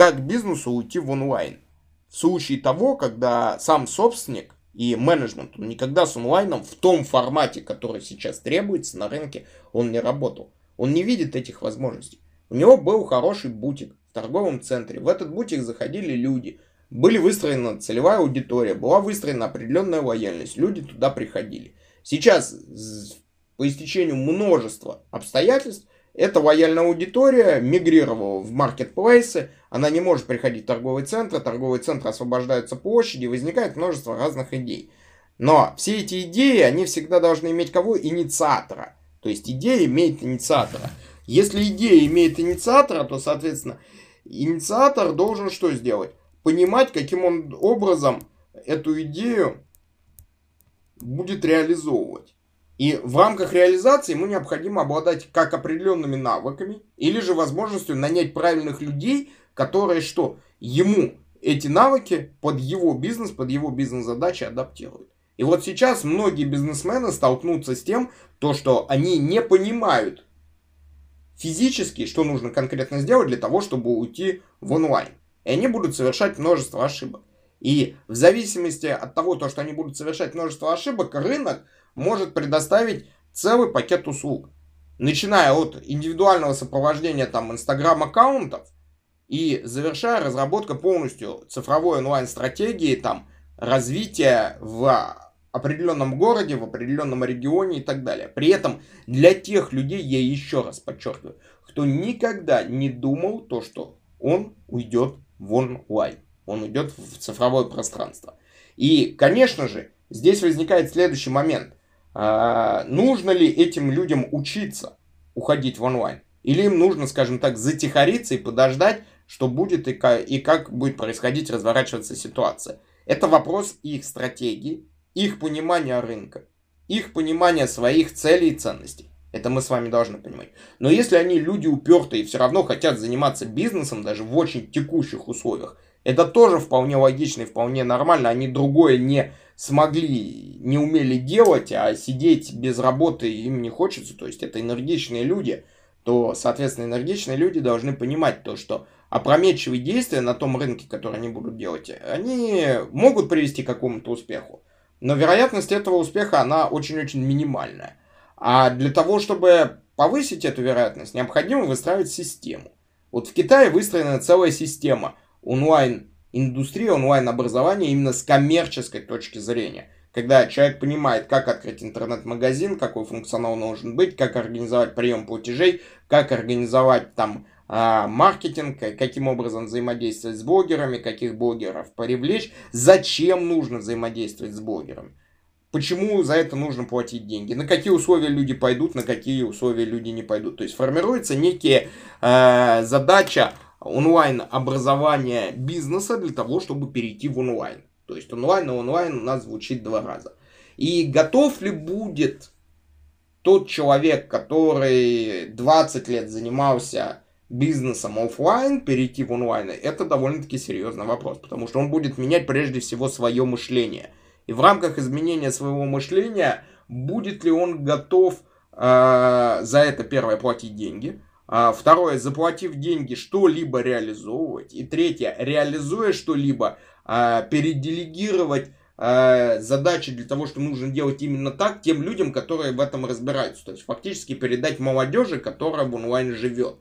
как бизнесу уйти в онлайн. В случае того, когда сам собственник и менеджмент, он никогда с онлайном в том формате, который сейчас требуется на рынке, он не работал. Он не видит этих возможностей. У него был хороший бутик в торговом центре. В этот бутик заходили люди. Были выстроена целевая аудитория, была выстроена определенная лояльность. Люди туда приходили. Сейчас, по истечению множества обстоятельств, эта лояльная аудитория мигрировала в маркетплейсы, она не может приходить в торговые центры, торговые центры освобождаются площади, возникает множество разных идей. Но все эти идеи, они всегда должны иметь кого? Инициатора. То есть идея имеет инициатора. Если идея имеет инициатора, то, соответственно, инициатор должен что сделать? Понимать, каким он образом эту идею будет реализовывать. И в рамках реализации ему необходимо обладать как определенными навыками, или же возможностью нанять правильных людей, которые что? Ему эти навыки под его бизнес, под его бизнес-задачи адаптируют. И вот сейчас многие бизнесмены столкнутся с тем, то, что они не понимают физически, что нужно конкретно сделать для того, чтобы уйти в онлайн. И они будут совершать множество ошибок. И в зависимости от того, то, что они будут совершать множество ошибок, рынок может предоставить целый пакет услуг. Начиная от индивидуального сопровождения там инстаграм-аккаунтов и завершая разработка полностью цифровой онлайн-стратегии, там, развития в определенном городе, в определенном регионе и так далее. При этом для тех людей, я еще раз подчеркиваю, кто никогда не думал то, что он уйдет в онлайн, он уйдет в цифровое пространство. И, конечно же, здесь возникает следующий момент. А, нужно ли этим людям учиться уходить в онлайн? Или им нужно, скажем так, затихариться и подождать, что будет и как, и как будет происходить, разворачиваться ситуация. Это вопрос их стратегии, их понимания рынка, их понимания своих целей и ценностей. Это мы с вами должны понимать. Но если они люди упертые и все равно хотят заниматься бизнесом даже в очень текущих условиях, это тоже вполне логично и вполне нормально. Они другое не смогли, не умели делать, а сидеть без работы им не хочется, то есть это энергичные люди, то, соответственно, энергичные люди должны понимать то, что опрометчивые действия на том рынке, который они будут делать, они могут привести к какому-то успеху. Но вероятность этого успеха, она очень-очень минимальная. А для того, чтобы повысить эту вероятность, необходимо выстраивать систему. Вот в Китае выстроена целая система онлайн индустрия онлайн-образования именно с коммерческой точки зрения. Когда человек понимает, как открыть интернет-магазин, какой функционал должен быть, как организовать прием платежей, как организовать там а, маркетинг, каким образом взаимодействовать с блогерами, каких блогеров привлечь, зачем нужно взаимодействовать с блогерами. Почему за это нужно платить деньги? На какие условия люди пойдут, на какие условия люди не пойдут. То есть формируется некие э, задача онлайн-образования бизнеса для того, чтобы перейти в онлайн. То есть онлайн на онлайн у нас звучит два раза. И готов ли будет тот человек, который 20 лет занимался бизнесом офлайн, перейти в онлайн, это довольно-таки серьезный вопрос, потому что он будет менять прежде всего свое мышление. И в рамках изменения своего мышления будет ли он готов э, за это первое платить деньги, второе, заплатив деньги, что-либо реализовывать. И третье, реализуя что-либо, а, переделегировать а, задачи для того, что нужно делать именно так, тем людям, которые в этом разбираются. То есть фактически передать молодежи, которая в онлайн живет.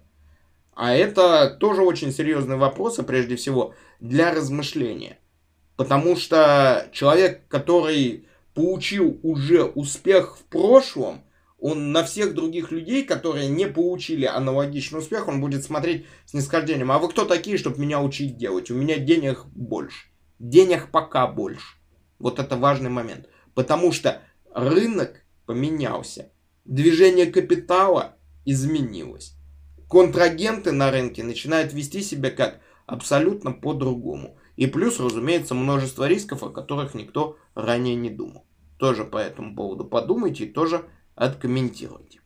А это тоже очень серьезный вопрос, и прежде всего для размышления. Потому что человек, который получил уже успех в прошлом, он на всех других людей, которые не получили аналогичный успех, он будет смотреть с нисхождением. А вы кто такие, чтобы меня учить делать? У меня денег больше. Денег пока больше. Вот это важный момент. Потому что рынок поменялся. Движение капитала изменилось. Контрагенты на рынке начинают вести себя как абсолютно по-другому. И плюс, разумеется, множество рисков, о которых никто ранее не думал. Тоже по этому поводу подумайте и тоже откомментируйте.